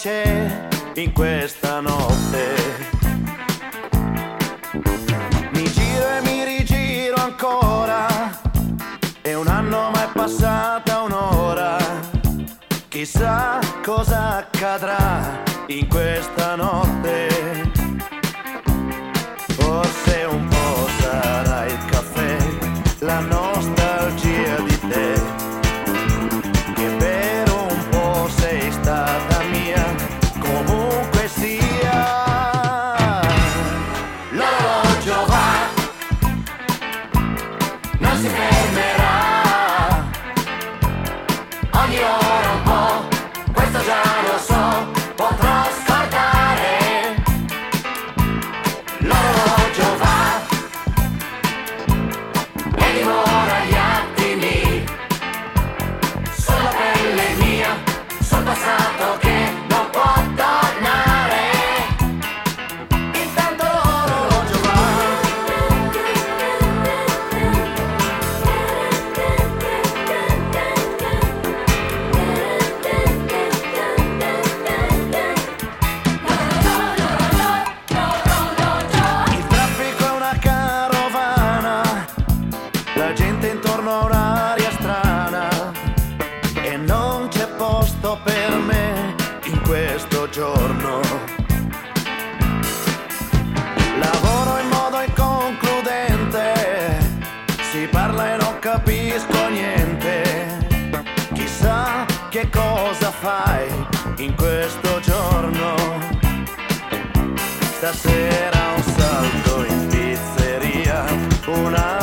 c'è in questa notte. Mi giro e mi rigiro ancora, è un anno ma è passata un'ora. Chissà cosa accadrà in questa notte. giorno. Lavoro in modo inconcludente, si parla e non capisco niente. Chissà che cosa fai in questo giorno. Stasera un salto in pizzeria, un'altra.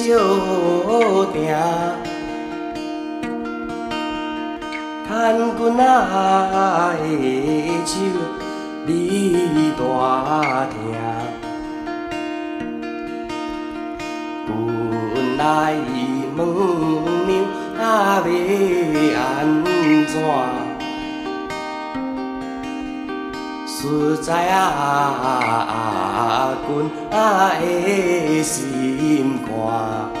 少定，牵阮仔的手，你大听。阮来问娘，啊要安怎？实在啊，阮啊的心肝。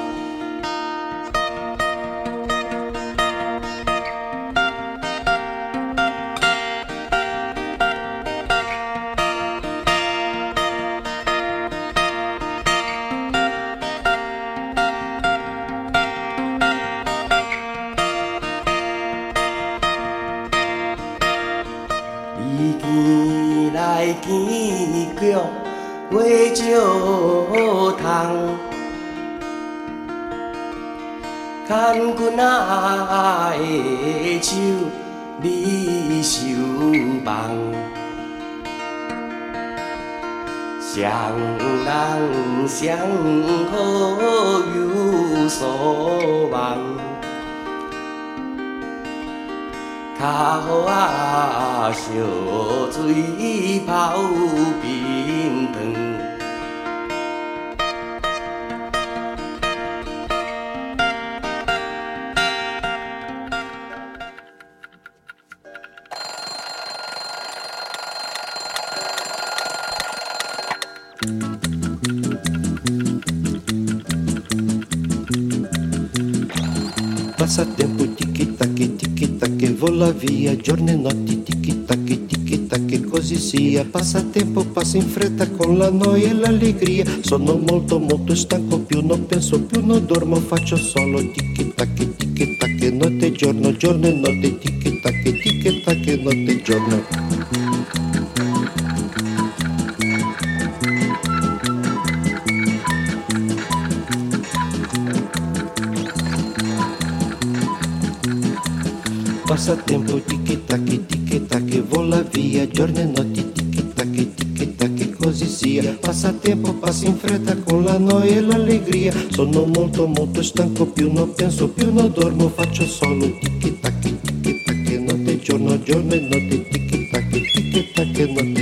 烧水泡 via, giorno e notti tic-tac, tic-tac, così sia. Passatempo passa in fretta con la noia e l'allegria. Sono molto molto stanco, più non penso, più non dormo, faccio solo tic-tac, tic-tac, notte e giorno, giorno e notte tic-tac, tic-tac, notte e giorno. Passa tempo tic tac tic tac vola via giorno e notte tic tac tic tac così sia. Passa tempo passa in fretta con la noia e l'allegria. Sono molto molto stanco più non penso più non dormo faccio solo tic tac tic tac notte giorno giorno e notte tic tac tic tac notte.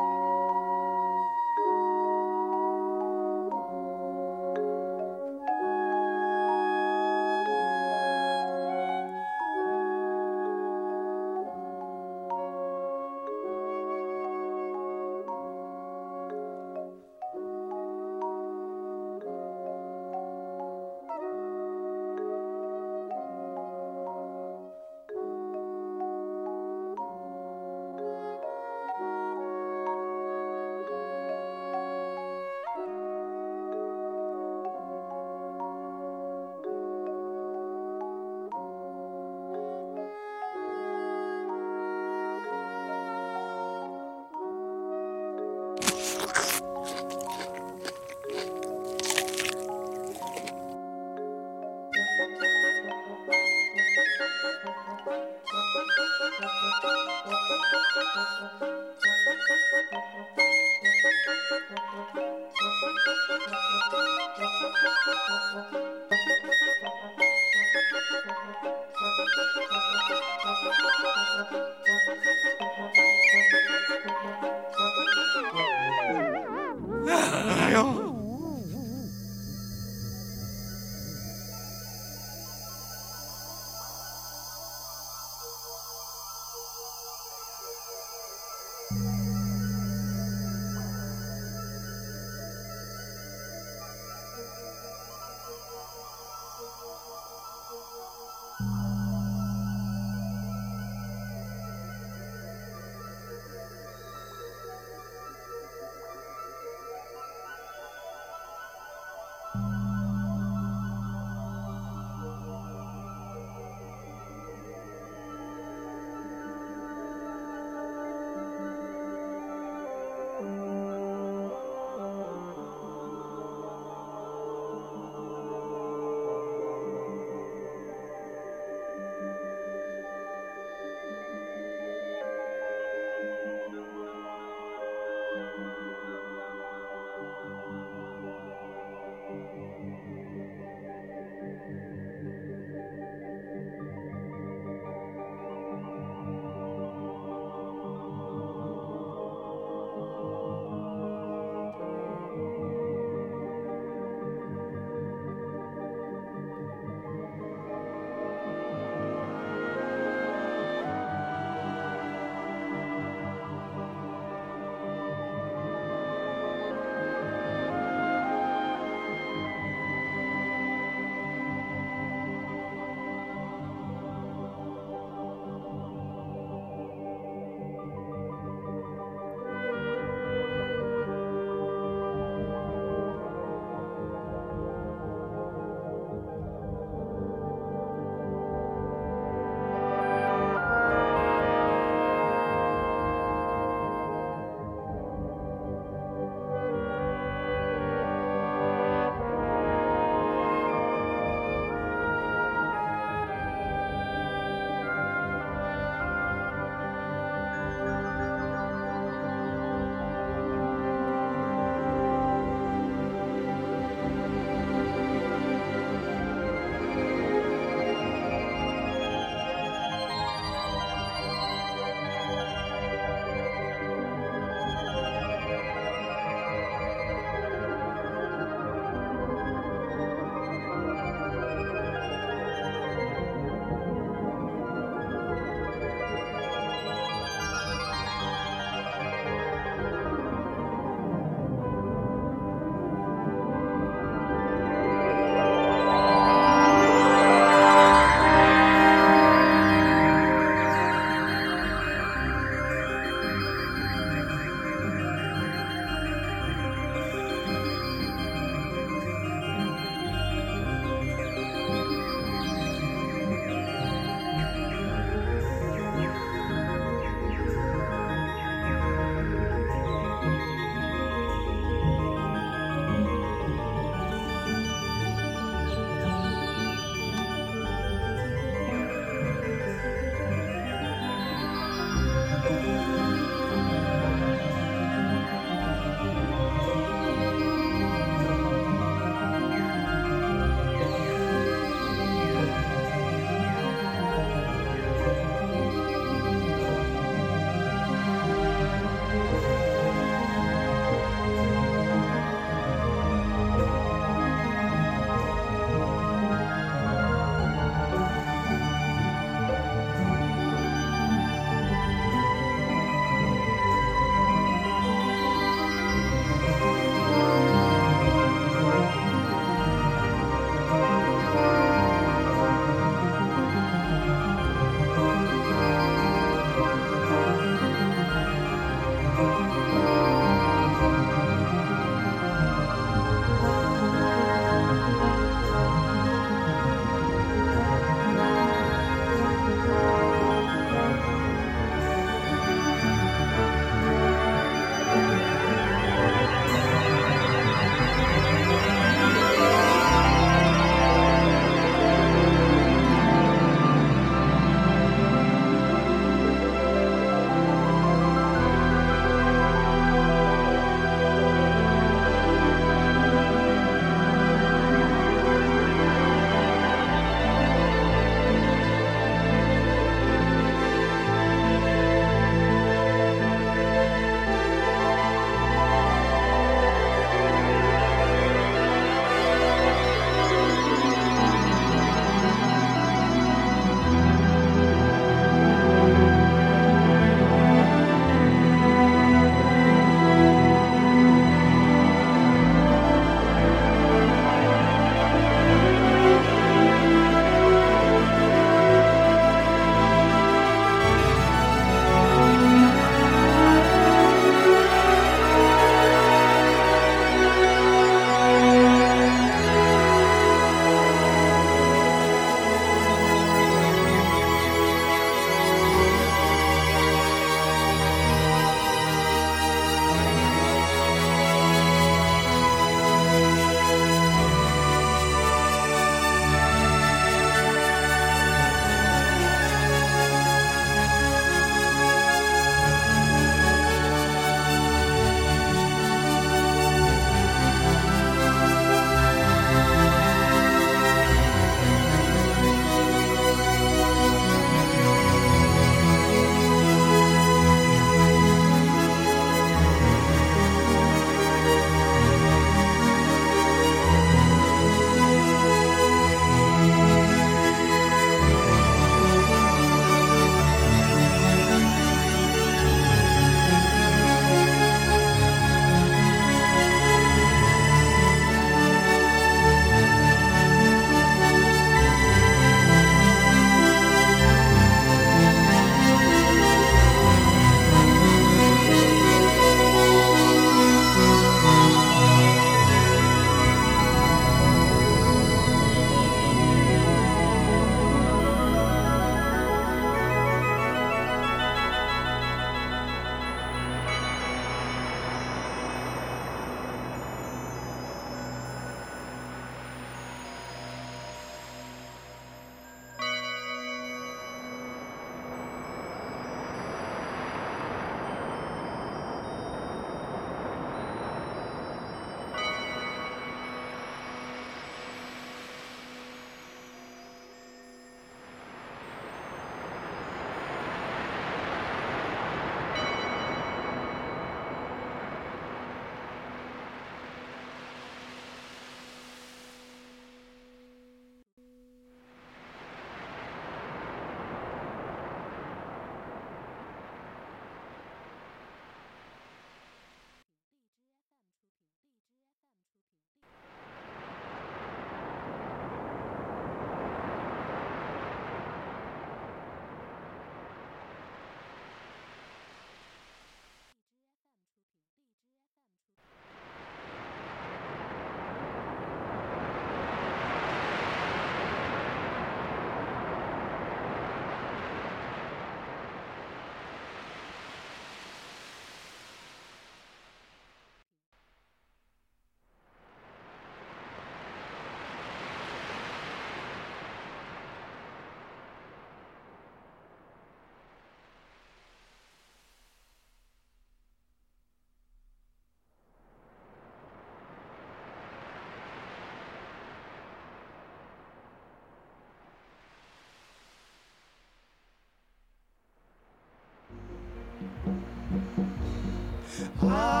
Ah,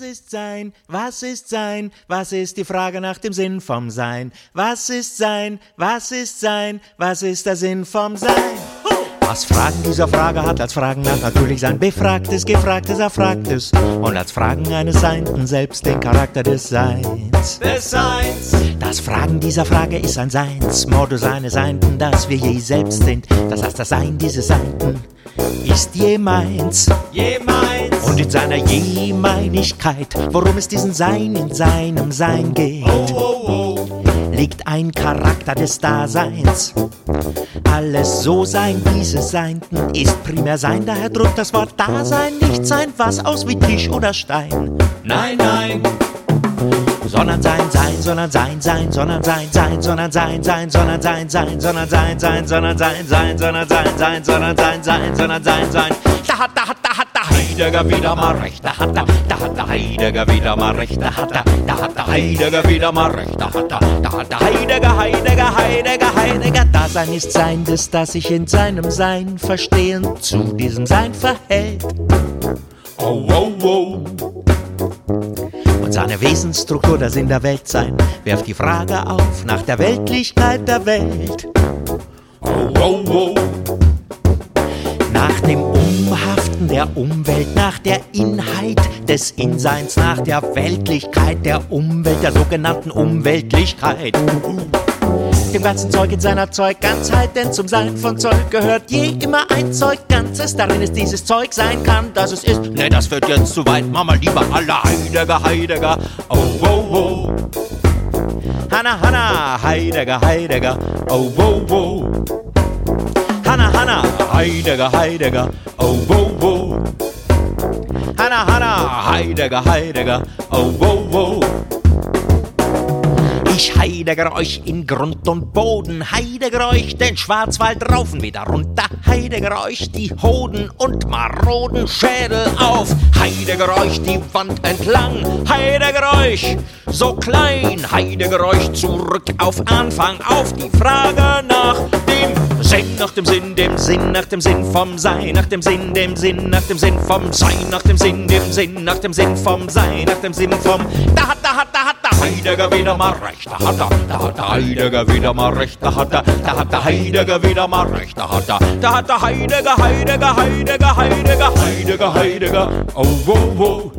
Was ist Sein? Was ist Sein? Was ist die Frage nach dem Sinn vom Sein? Was ist Sein? Was ist Sein? Was ist der Sinn vom Sein? Was Fragen dieser Frage hat als Fragen nach natürlich sein Befragtes, Gefragtes, Erfragtes und als Fragen eines Seinden selbst den Charakter des Seins. Des Seins. Das Fragen dieser Frage ist ein Seins, Modus eines Seinden, dass wir je selbst sind. Das heißt, das Sein dieses Seinden ist je meins. Je meins. Und in seiner Jemeinigkeit, worum es diesen Sein in seinem Sein geht, liegt ein Charakter des Daseins. Alles so sein, dieses Seinden ist primär sein, daher drückt das Wort Dasein nicht sein, was aus wie Tisch oder Stein. Nein, nein. Sondern sein, sein, sondern sein, sein, sondern sein, sein, sondern sein, sein, sondern sein, sein, sondern sein, sein, sondern sein, sein, sondern sein, sein, sondern sein, sein, sondern sein, sein. Da hat, da hat, da hat Heidegger wieder mal recht, da hat er, da hat der Heidegger wieder mal recht, da hat er, da hat der Heidegger wieder mal recht, da hat er, da hat der Heidegger, Heidegger, Heidegger, Heidegger. Dasein ist Sein, des, das sich in seinem Sein verstehen zu diesem Sein verhält. Oh, oh, oh. Und seine Wesensstruktur, das in der Welt sein, wirft die Frage auf nach der Weltlichkeit der Welt. Oh, oh, oh. Nach dem Umhaften der Umwelt, nach der Inheit des Inseins, nach der Weltlichkeit der Umwelt, der sogenannten Umweltlichkeit. Dem ganzen Zeug in seiner Zeugganzheit, denn zum Sein von Zeug gehört je immer ein Zeug Ganzes. Darin es dieses Zeug sein kann, dass es ist. Ne, das wird jetzt zu weit, Mama, lieber alle Heidegger, Heidegger. Oh, oh, oh. Hanna, Hanna, Heidegger, Heidegger. Oh, oh, oh. Hanna, Heidegger, Heidegger. Oh, oh, oh. Hanna, Hanna, Heidegger, Heidegger. Oh, oh, oh. Ich heidegger euch in Grund und Boden, heidegger euch den Schwarzwald raufen wieder runter, heidegger euch die Hoden und maroden Schädel auf, heidegger euch die Wand entlang, heidegger euch so klein, heidegger euch zurück auf Anfang, auf die Frage nach dem Sinn, nach dem Sinn, dem Sinn, nach dem Sinn vom Sein, nach dem Sinn, dem Sinn, nach dem Sinn vom Sein, nach dem Sinn, dem Sinn, nach dem Sinn vom Sein, nach dem Sinn vom Da hat, da hat, da hat der Heidegger wieder mal recht, da hat er, da hat der Heidegger wieder mal recht, da hat er, da hat der Heidegger wieder mal recht, da hat er, da hat der Heidegger, Heidegger, Heidegger, Heidegger, Heidegger, Heidegger, oh, oh, oh.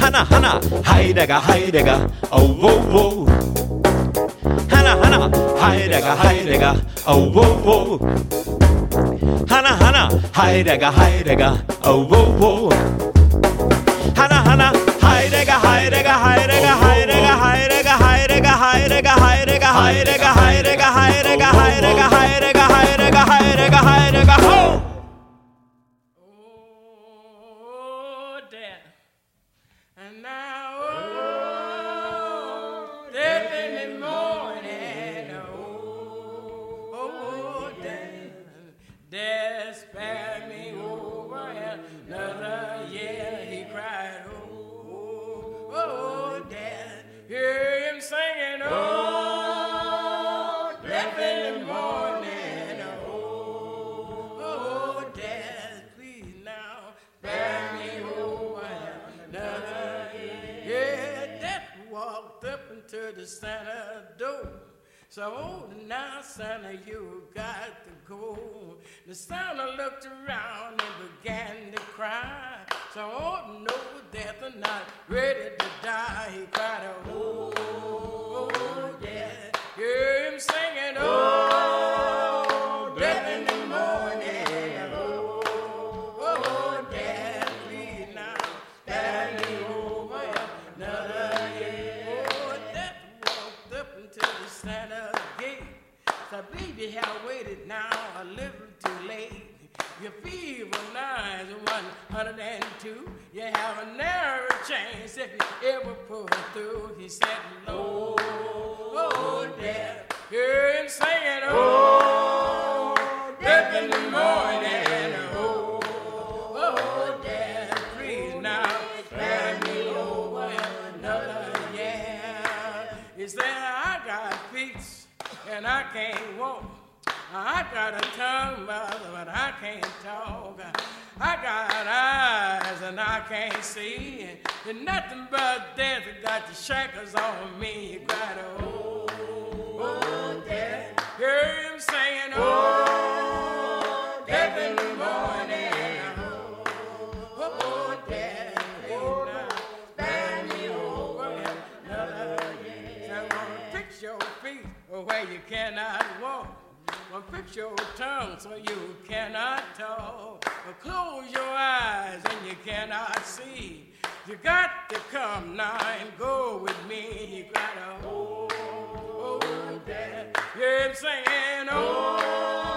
Hanna, Hanna, Heidegger, Heidegger, oh, oh, oh. Heidegger, Heidegger, oh, oh, oh. Hanna, Hanna, Heidegger, Heidegger, oh, oh, oh. Hanna, Hanna, Heidegger, Heidegger, Heidegger, Heidegger, Heidegger, Heidegger, Heidegger, Heidegger, Heidegger, Heidegger, Singing, oh, death in the morning. Oh, oh, death, please now spare me over another year. Yeah, death walked up into the Santa door. So oh, now, Santa, you got to go. The Santa looked around and began to cry. So oh no, death are not ready to die. He cried, oh, oh, 102. Have a narrow chance if you ever pull through. He said, Lord, oh, death. Hear him singing, oh, death in the morning. Oh, oh, death, please now. He said, I got feet and I can't walk. I got a tongue, but I can't talk. I got eyes and I can't see. And nothing but death got the shackles on me. You got oh, oh, death. Hear him saying, oh, death in the morning. Oh, oh. Oh, where you cannot walk. Well, fix your tongue so you cannot talk. Well, close your eyes and you cannot see. You got to come now and go with me. You gotta hold, oh, death. Hear him saying, oh,